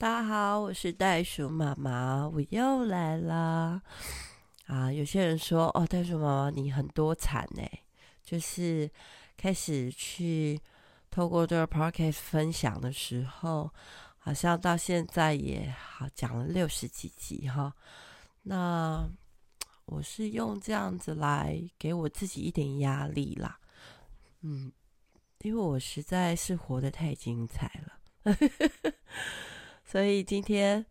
大家好，我是袋鼠妈妈，我又来了。啊，有些人说哦，袋鼠妈妈你很多产呢，就是开始去透过这个 podcast 分享的时候，好像到现在也好讲了六十几集哈。那我是用这样子来给我自己一点压力啦，嗯，因为我实在是活得太精彩了。所以今天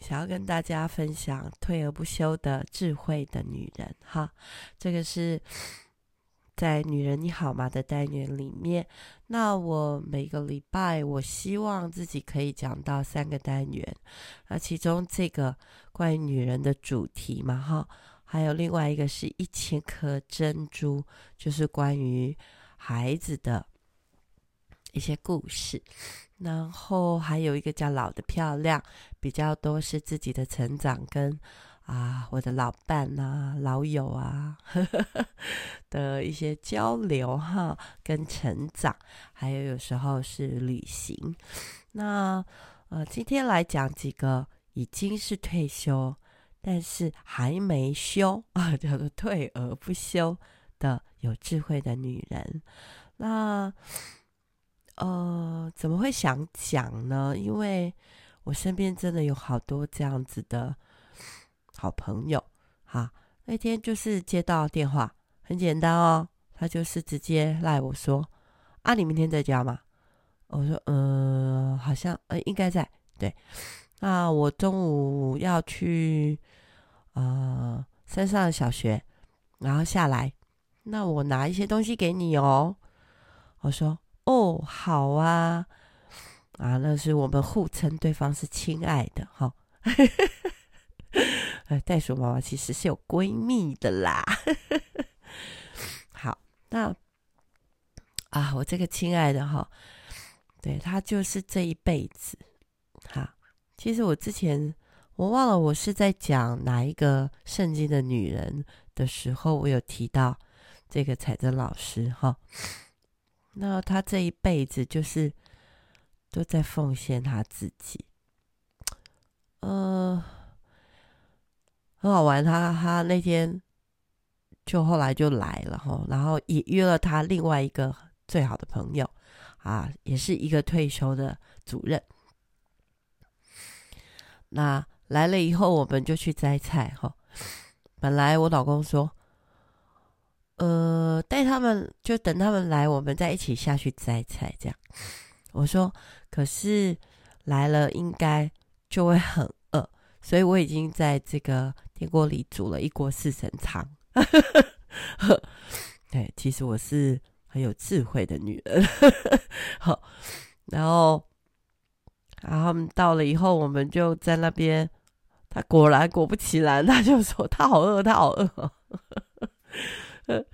想要跟大家分享退而不休的智慧的女人哈，这个是在《女人你好吗》的单元里面。那我每个礼拜我希望自己可以讲到三个单元，那其中这个关于女人的主题嘛哈，还有另外一个是一千颗珍珠，就是关于孩子的一些故事。然后还有一个叫老的漂亮，比较多是自己的成长跟啊我的老伴啊老友啊 的一些交流哈，跟成长，还有有时候是旅行。那呃今天来讲几个已经是退休，但是还没休啊，叫做退而不休的有智慧的女人。那。呃，怎么会想讲呢？因为我身边真的有好多这样子的好朋友。哈，那天就是接到电话，很简单哦，他就是直接赖我说：“啊，你明天在家吗？”我说：“嗯、好像呃应该在。”对，那我中午要去呃山上小学，然后下来，那我拿一些东西给你哦。我说。哦，好啊，啊，那是我们互称对方是亲爱的哈。袋鼠妈妈其实是有闺蜜的啦。好，那啊，我这个亲爱的哈，对，她就是这一辈子。哈，其实我之前我忘了我是在讲哪一个圣经的女人的时候，我有提到这个彩珍老师哈。那他这一辈子就是都在奉献他自己，呃，很好玩。他他那天就后来就来了哈，然后也约了他另外一个最好的朋友啊，也是一个退休的主任。那来了以后，我们就去摘菜哈。本来我老公说。呃，带他们就等他们来，我们再一起下去摘菜。这样，我说，可是来了应该就会很饿，所以我已经在这个电锅里煮了一锅四神汤。对，其实我是很有智慧的女人。好，然后，然后他们到了以后，我们就在那边。他果然果不其然，他就说他好饿，他好饿。呃，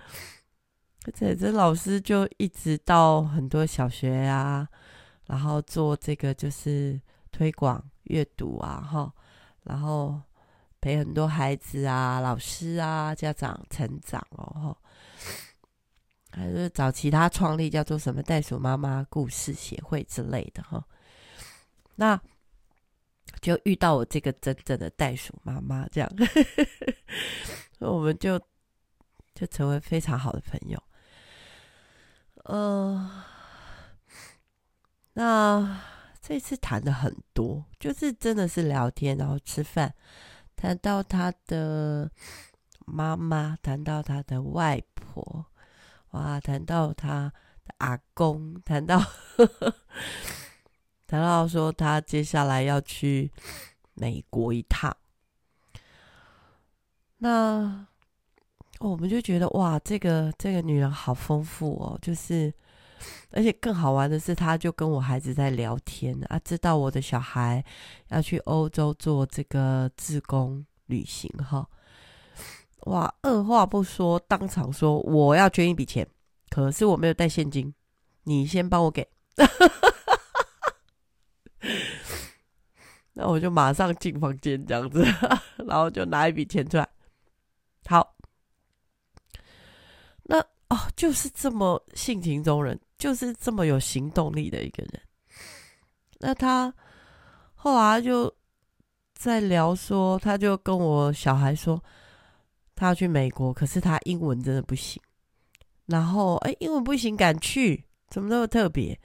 彩珍老师就一直到很多小学啊，然后做这个就是推广阅读啊，哈，然后陪很多孩子啊、老师啊、家长成长哦，哈，还是找其他创立叫做什么袋鼠妈妈故事协会之类的哈，那就遇到我这个真正的袋鼠妈妈这样，我们就。就成为非常好的朋友，呃，那这次谈的很多，就是真的是聊天，然后吃饭，谈到他的妈妈，谈到他的外婆，哇，谈到他的阿公，谈到 谈到说他接下来要去美国一趟，那。我们就觉得哇，这个这个女人好丰富哦，就是，而且更好玩的是，她就跟我孩子在聊天啊，知道我的小孩要去欧洲做这个自工旅行哈，哇，二话不说，当场说我要捐一笔钱，可是我没有带现金，你先帮我给，那我就马上进房间这样子，然后就拿一笔钱出来，好。就是这么性情中人，就是这么有行动力的一个人。那他后来就在聊说，他就跟我小孩说，他要去美国，可是他英文真的不行。然后，哎，英文不行，敢去，怎么那么特别？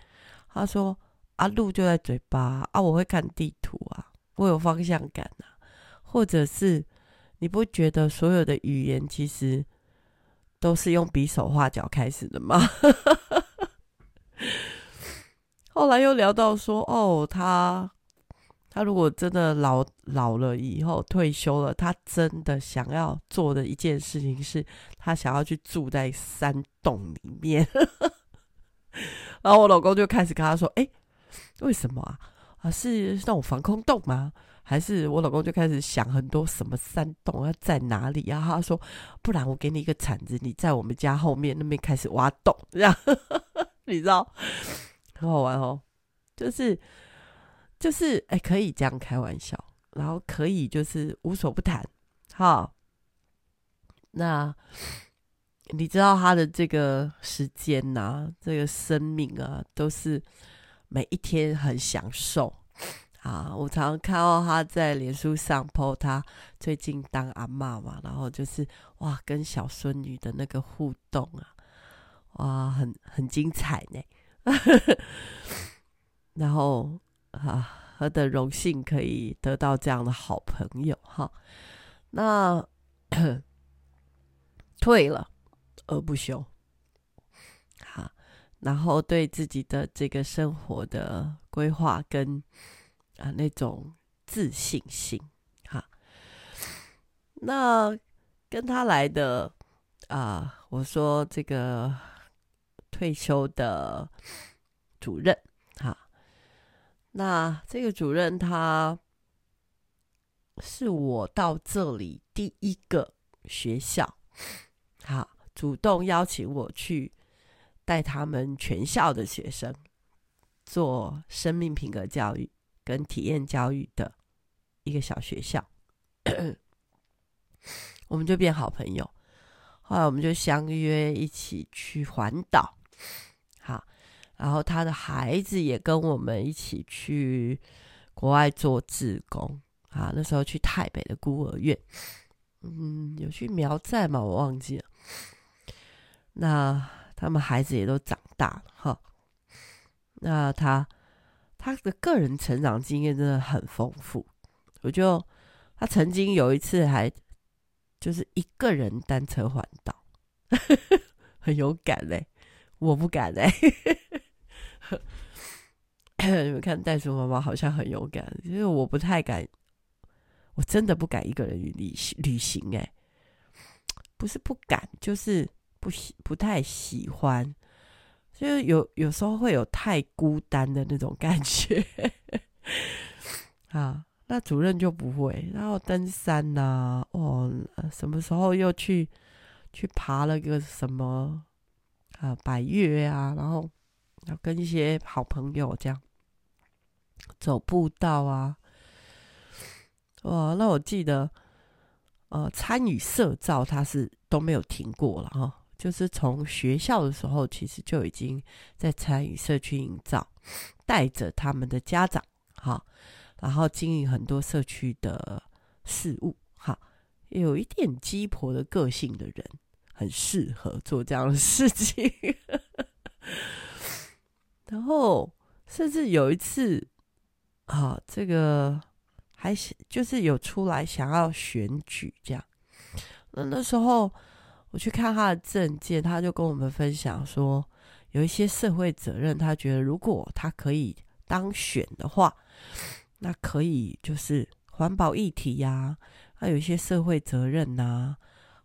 他说，啊，路就在嘴巴啊，我会看地图啊，我有方向感啊，或者是你不觉得所有的语言其实都是用比手画脚开始的吗？后来又聊到说，哦，他他如果真的老老了以后退休了，他真的想要做的一件事情是，他想要去住在山洞里面。然后我老公就开始跟他说，哎，为什么啊？啊，是那种防空洞吗？还是我老公就开始想很多什么山洞要在哪里啊？他说，不然我给你一个铲子，你在我们家后面那边开始挖洞，这样 你知道。很好玩哦，就是就是哎、可以这样开玩笑，然后可以就是无所不谈，哈。那你知道他的这个时间呐、啊，这个生命啊，都是每一天很享受啊。我常常看到他在脸书上 po 他最近当阿嬷嘛，然后就是哇，跟小孙女的那个互动啊，哇，很很精彩呢。然后啊，何等荣幸可以得到这样的好朋友哈！那 退了而不休，好，然后对自己的这个生活的规划跟啊那种自信心，哈，那跟他来的啊，我说这个。退休的主任，哈，那这个主任他是我到这里第一个学校，好，主动邀请我去带他们全校的学生做生命品格教育跟体验教育的一个小学校，我们就变好朋友，后来我们就相约一起去环岛。好，然后他的孩子也跟我们一起去国外做志工啊。那时候去台北的孤儿院，嗯，有去苗寨吗？我忘记了。那他们孩子也都长大了哈。那他他的个人成长经验真的很丰富。我就他曾经有一次还就是一个人单车环岛，很勇敢嘞。我不敢哎、欸，你们看袋鼠妈妈好像很勇敢，因为我不太敢，我真的不敢一个人旅行旅行哎、不是不敢，就是不喜不太喜欢，就是有有时候会有太孤单的那种感觉 啊。那主任就不会，然后登山呐、啊，哦，什么时候又去去爬了个什么？啊，百岳啊，然后要跟一些好朋友这样走步道啊，哇，那我记得，呃，参与社造他是都没有停过了哈，就是从学校的时候，其实就已经在参与社区营造，带着他们的家长哈，然后经营很多社区的事物哈，有一点鸡婆的个性的人。很适合做这样的事情，然后甚至有一次，啊，这个还是就是有出来想要选举这样。那那时候我去看他的政见，他就跟我们分享说，有一些社会责任，他觉得如果他可以当选的话，那可以就是环保议题呀，还有一些社会责任呐。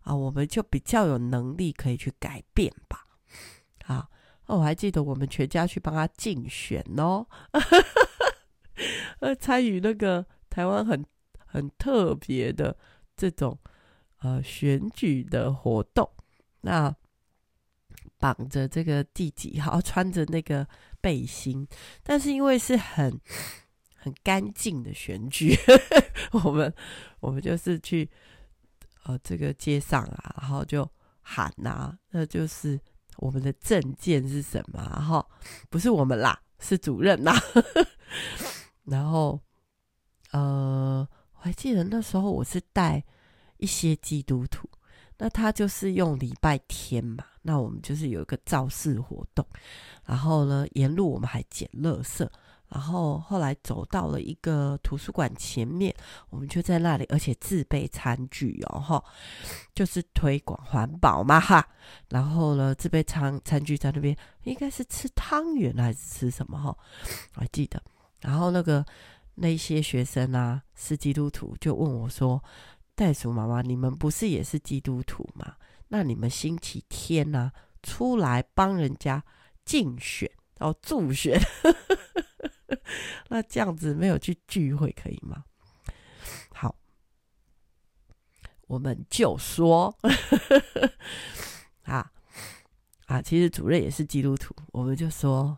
啊，我们就比较有能力可以去改变吧。好，我还记得我们全家去帮他竞选哦，呃，参与那个台湾很很特别的这种呃选举的活动。那绑着这个第几号，穿着那个背心，但是因为是很很干净的选举，我们我们就是去。呃，这个街上啊，然后就喊呐、啊，那就是我们的证件是什么？然后不是我们啦，是主任啦。然后呃，我还记得那时候我是带一些基督徒，那他就是用礼拜天嘛，那我们就是有一个造势活动，然后呢，沿路我们还捡垃圾。然后后来走到了一个图书馆前面，我们就在那里，而且自备餐具哦，哈，就是推广环保嘛，哈。然后呢，自备餐餐具在那边，应该是吃汤圆还是吃什么哈？我还记得。然后那个那些学生啊，是基督徒，就问我说：“袋鼠妈妈，你们不是也是基督徒吗？那你们星期天呢、啊，出来帮人家竞选，哦助选？”那这样子没有去聚会可以吗？好，我们就说，啊啊，其实主任也是基督徒，我们就说，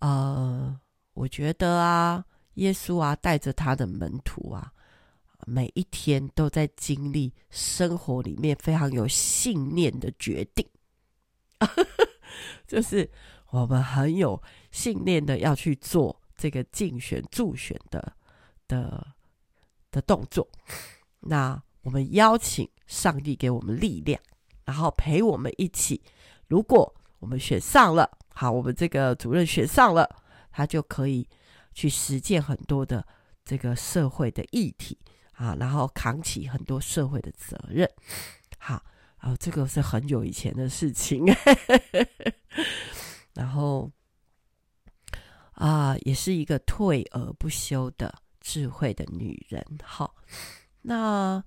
呃，我觉得啊，耶稣啊，带着他的门徒啊，每一天都在经历生活里面非常有信念的决定，就是。我们很有信念的要去做这个竞选助选的的的动作。那我们邀请上帝给我们力量，然后陪我们一起。如果我们选上了，好，我们这个主任选上了，他就可以去实践很多的这个社会的议题啊，然后扛起很多社会的责任。好，啊这个是很久以前的事情。然后啊，也是一个退而不休的智慧的女人。好，那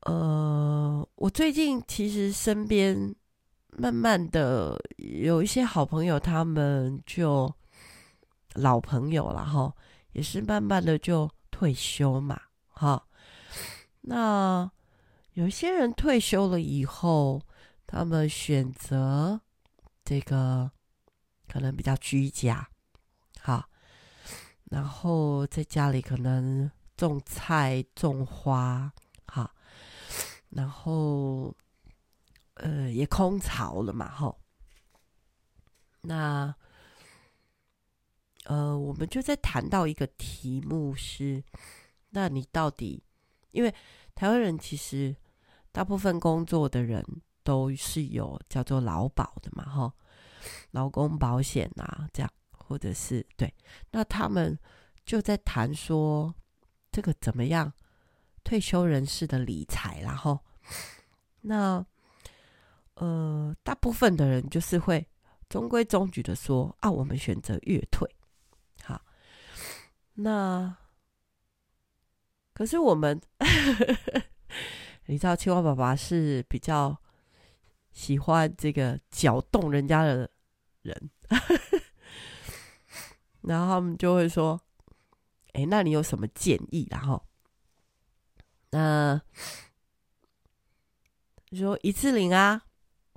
呃，我最近其实身边慢慢的有一些好朋友，他们就老朋友了哈，也是慢慢的就退休嘛。哈，那有些人退休了以后，他们选择。这个可能比较居家，好，然后在家里可能种菜、种花，好，然后呃也空巢了嘛，吼。那呃，我们就在谈到一个题目是：那你到底，因为台湾人其实大部分工作的人。都是有叫做劳保的嘛，哈，劳工保险啊，这样，或者是对，那他们就在谈说这个怎么样退休人士的理财，然后那呃，大部分的人就是会中规中矩的说啊，我们选择月退，好，那可是我们 你知道青蛙爸爸是比较。喜欢这个搅动人家的人，然后他们就会说：“哎，那你有什么建议？”然后，那你说一次领啊，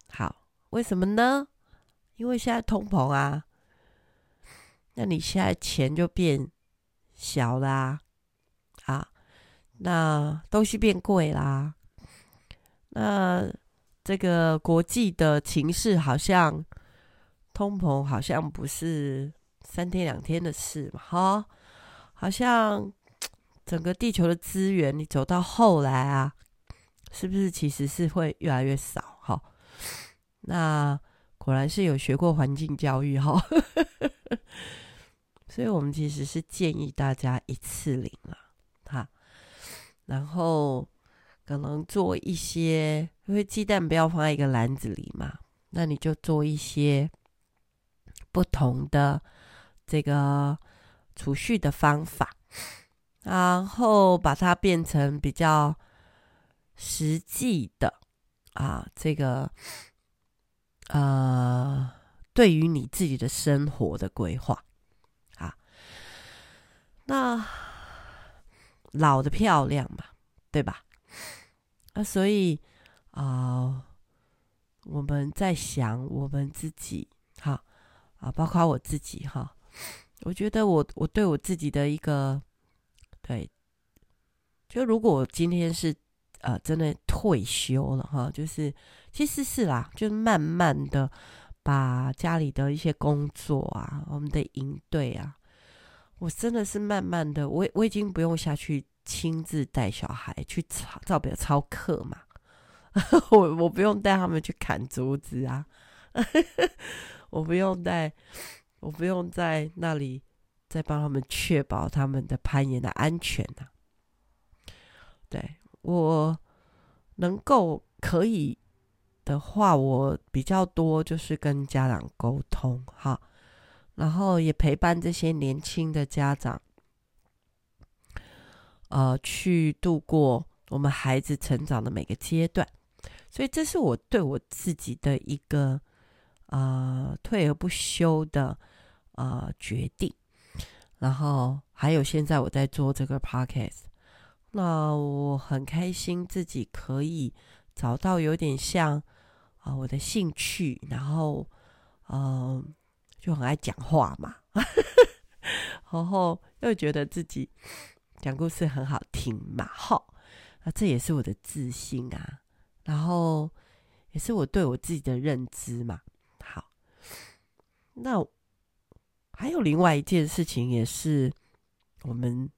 好，为什么呢？因为现在通膨啊，那你现在钱就变小啦，啊，那东西变贵啦，那。这个国际的情势好像通膨，好像不是三天两天的事嘛，哈，好像整个地球的资源，你走到后来啊，是不是其实是会越来越少？哈，那果然是有学过环境教育哈，所以我们其实是建议大家一次领了，然后。可能做一些，因为鸡蛋不要放在一个篮子里嘛，那你就做一些不同的这个储蓄的方法，然后把它变成比较实际的啊，这个呃，对于你自己的生活的规划啊，那老的漂亮嘛，对吧？啊，所以啊、我们在想我们自己，哈啊，包括我自己，哈，我觉得我我对我自己的一个对，就如果我今天是呃真的退休了，哈，就是其实是啦，就慢慢的把家里的一些工作啊，我们的营队啊，我真的是慢慢的，我我已经不用下去亲自带小孩去操，照表操课嘛。我我不用带他们去砍竹子啊，我不用带，我不用在那里再帮他们确保他们的攀岩的安全呐、啊。对，我能够可以的话，我比较多就是跟家长沟通哈，然后也陪伴这些年轻的家长，呃，去度过我们孩子成长的每个阶段。所以这是我对我自己的一个呃退而不休的呃决定，然后还有现在我在做这个 podcast，那我很开心自己可以找到有点像啊、我的兴趣，然后嗯、就很爱讲话嘛，然后又觉得自己讲故事很好听嘛，好，那这也是我的自信啊。然后也是我对我自己的认知嘛。好，那还有另外一件事情，也是我们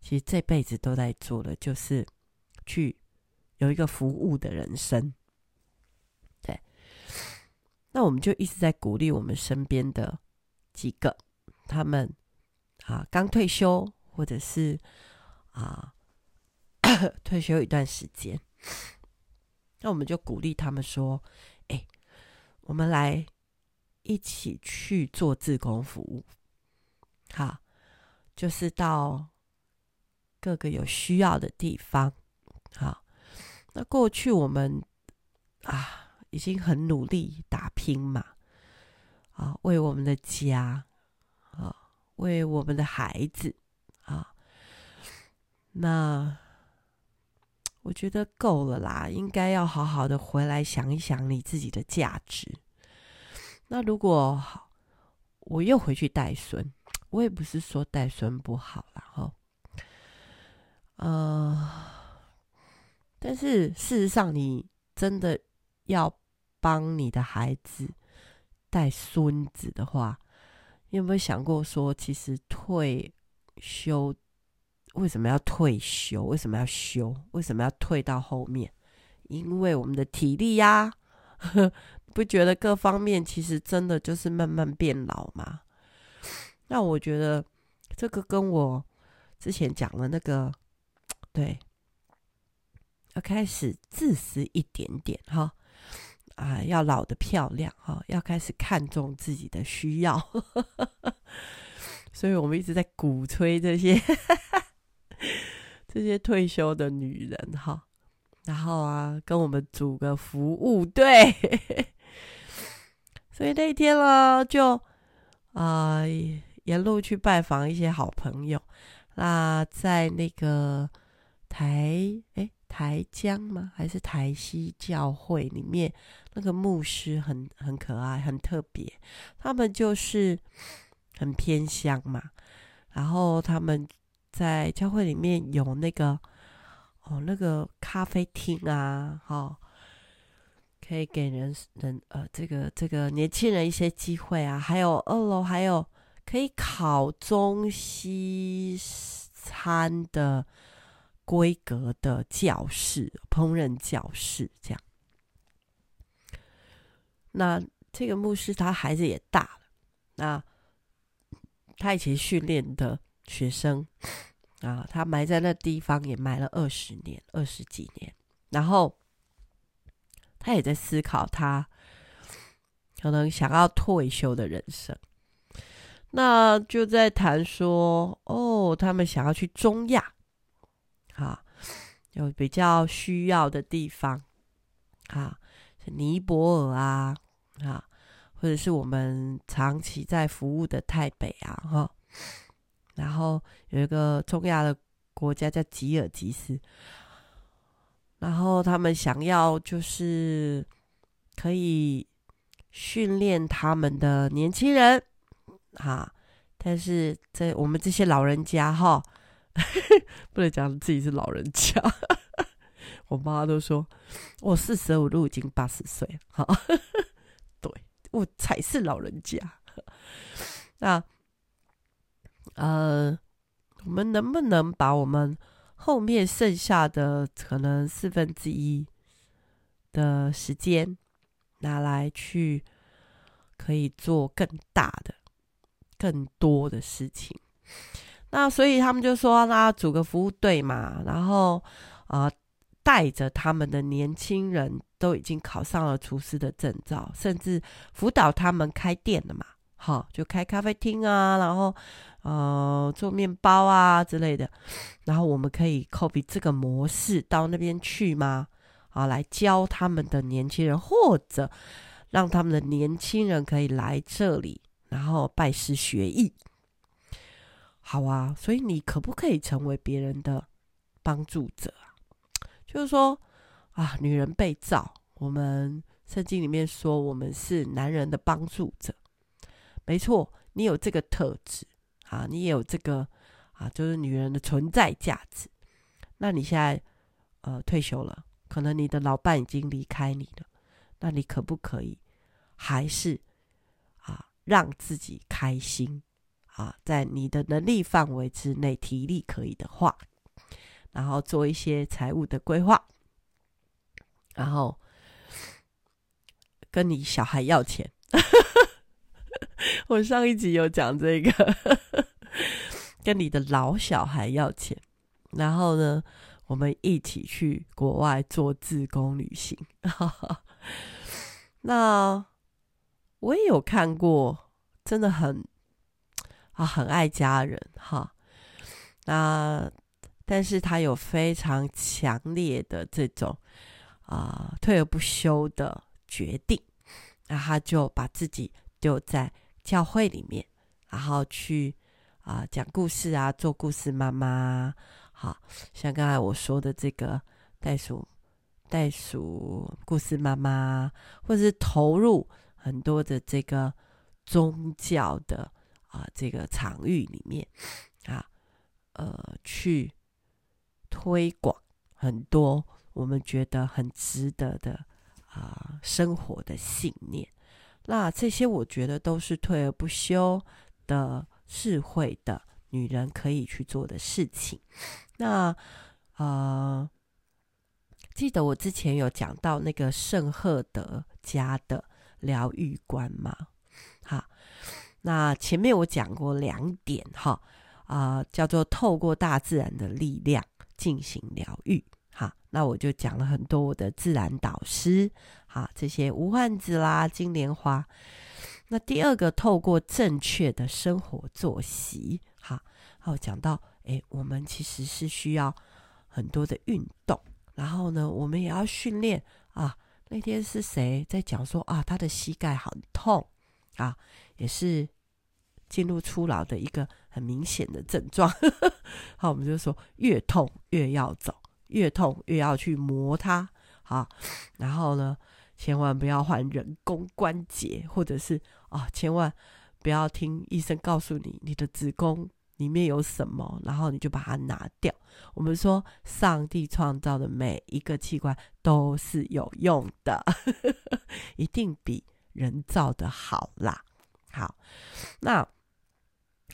其实这辈子都在做的，就是去有一个服务的人生。那我们就一直在鼓励我们身边的几个，他们啊刚退休，或者是啊 退休一段时间。那我们就鼓励他们说：“哎，我们来一起去做志工服务，好，就是到各个有需要的地方。好，那过去我们啊，已经很努力打拼嘛，啊，为我们的家，啊，为我们的孩子，啊，那。”我觉得够了啦，应该要好好的回来想一想你自己的价值。那如果我又回去带孙，我也不是说带孙不好啦，哈，呃，但是事实上，你真的要帮你的孩子带孙子的话，你有没有想过说，其实退休？为什么要退休？为什么要休？为什么要退到后面？因为我们的体力呀、不觉得各方面其实真的就是慢慢变老吗？那我觉得这个跟我之前讲的那个，对，要开始自私一点点哈，啊，要老得漂亮哈，要开始看重自己的需要，所以我们一直在鼓吹这些。这些退休的女人哈，然后啊，跟我们组个服务队，所以那天呢，就啊、沿路去拜访一些好朋友。那在那个台诶台江吗？还是台西教会里面，那个牧师很很可爱，很特别。他们就是很偏乡嘛，然后他们。在教会里面有那个哦，那个咖啡厅啊，哈、哦，可以给人人呃，这个这个年轻人一些机会啊。还有二楼还有可以烤中西餐的规格的教室，烹饪教室这样。那这个牧师他孩子也大了，那他以前训练的。学生啊，他埋在那地方也埋了二十年，二十几年，然后他也在思考他可能想要退休的人生。那就在谈说，哦，他们想要去中亚，啊，有比较需要的地方，啊，是尼泊尔啊，啊，或者是我们长期在服务的泰北啊，哈。然后有一个中亚的国家叫吉尔吉斯，然后他们想要就是可以训练他们的年轻人，哈，但是在我们这些老人家哈，不能讲自己是老人家，我妈都说我四舍五入已经八十岁了，哈，对我才是老人家，那。呃，我们能不能把我们后面剩下的可能四分之一的时间拿来去可以做更大的、更多的事情？那所以他们就说，那组个服务队嘛，然后啊。呃带着他们的年轻人都已经考上了厨师的证照，甚至辅导他们开店的嘛？好，就开咖啡厅啊，然后呃做面包啊之类的。然后我们可以 copy 这个模式到那边去吗？啊，来教他们的年轻人，或者让他们的年轻人可以来这里，然后拜师学艺。好啊，所以你可不可以成为别人的帮助者啊？就是说啊，女人被造，我们圣经里面说我们是男人的帮助者，没错，你有这个特质啊，你也有这个啊，就是女人的存在价值。那你现在呃退休了，可能你的老伴已经离开你了，那你可不可以还是啊让自己开心啊，在你的能力范围之内，体力可以的话。然后做一些财务的规划，然后跟你小孩要钱。我上一集有讲这个，跟你的老小孩要钱。然后呢，我们一起去国外做自工旅行。那我也有看过，真的很啊，很爱家人哈。那。但是他有非常强烈的这种啊、退而不休的决定，那他就把自己丢在教会里面，然后去啊、讲故事啊，做故事妈妈，好像刚才我说的这个袋鼠袋鼠故事妈妈，或者是投入很多的这个宗教的啊、这个场域里面啊，呃去。推广很多我们觉得很值得的啊、生活的信念，那这些我觉得都是退而不休的智慧的女人可以去做的事情。那呃，记得我之前有讲到那个圣赫德家的疗愈观吗？那前面我讲过两点哈啊、叫做透过大自然的力量。进行疗愈，哈，那我就讲了很多我的自然导师，哈，这些无患子啦、金莲花。那第二个，透过正确的生活作息，好，好讲到，诶，我们其实是需要很多的运动，然后呢，我们也要训练啊。那天是谁在讲说啊，他的膝盖很痛啊，也是。进入初老的一个很明显的症状，好，我们就说越痛越要走，越痛越要去磨它，好，然后呢，千万不要换人工关节，或者是啊，千万不要听医生告诉你你的子宫里面有什么，然后你就把它拿掉。我们说，上帝创造的每一个器官都是有用的，一定比人造的好啦。好，那。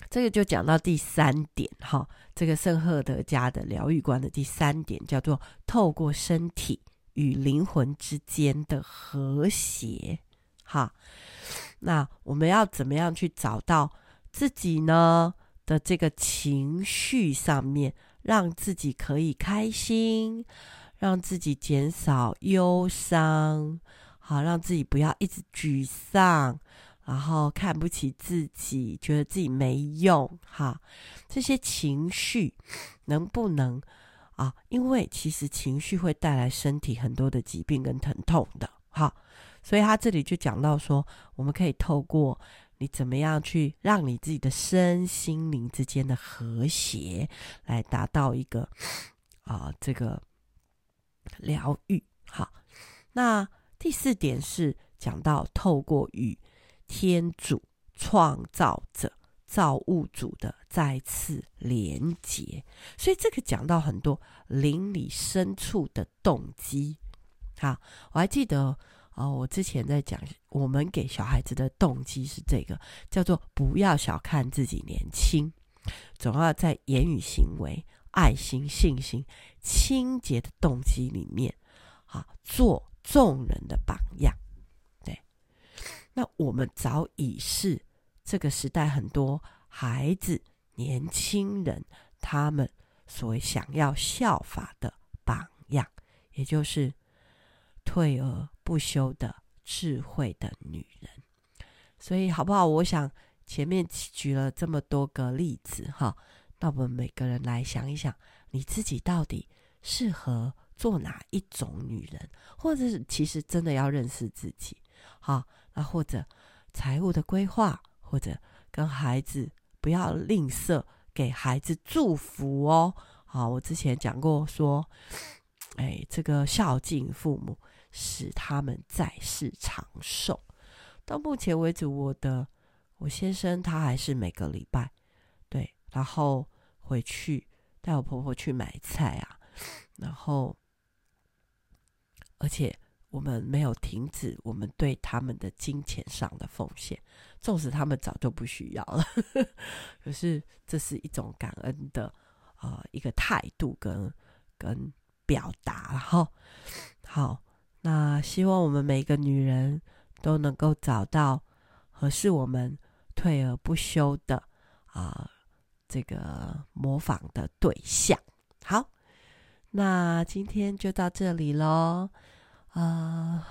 这个就讲到第三点哈，这个圣赫德家的疗愈观的第三点叫做透过身体与灵魂之间的和谐哈。那我们要怎么样去找到自己呢的这个情绪上面，让自己可以开心，让自己减少忧伤，好，让自己不要一直沮丧。然后看不起自己，觉得自己没用，哈，这些情绪能不能啊？因为其实情绪会带来身体很多的疾病跟疼痛的，哈。所以他这里就讲到说，我们可以透过你怎么样去让你自己的身心灵之间的和谐，来达到一个啊这个疗愈，好。那第四点是讲到透过与天主创造者、造物主的再次连结，所以这个讲到很多灵里深处的动机。好，我还记得哦，我之前在讲，我们给小孩子的动机是这个，叫做不要小看自己年轻。总要在言语、行为、爱心、信心、清洁的动机里面，啊，做众人的榜样。那我们早已是这个时代很多孩子、年轻人他们所谓想要效法的榜样，也就是退而不休的智慧的女人。所以，好不好？我想。前面举了这么多个例子，哈，那我们每个人来想一想，你自己到底适合做哪一种女人，或者是其实真的要认识自己，好，那或者财务的规划，或者跟孩子不要吝啬给孩子祝福哦，好，我之前讲过说，哎，这个孝敬父母使他们在世长寿，到目前为止我的。我先生他还是每个礼拜，对，然后回去带我婆婆去买菜啊，然后，而且我们没有停止我们对他们的金钱上的奉献，纵使他们早就不需要了，可是这是一种感恩的呃一个态度跟跟表达，然后好，那希望我们每一个女人都能够找到合适我们。退而不休的啊、呃，这个模仿的对象。好，那今天就到这里喽。啊、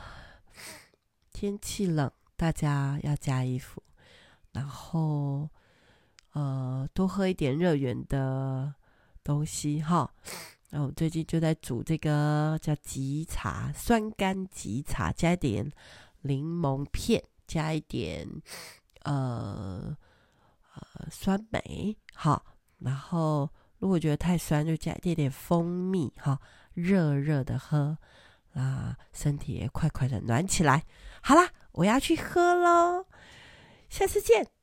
天气冷，大家要加衣服，然后呃，多喝一点热源的东西哈。那我最近就在煮这个叫吉茶，酸甘吉茶，加一点柠檬片，加一点。呃呃，酸梅好，然后如果觉得太酸，就加一点点蜂蜜哈，热热的喝，啊，身体也快快的暖起来。好啦，我要去喝喽，下次见。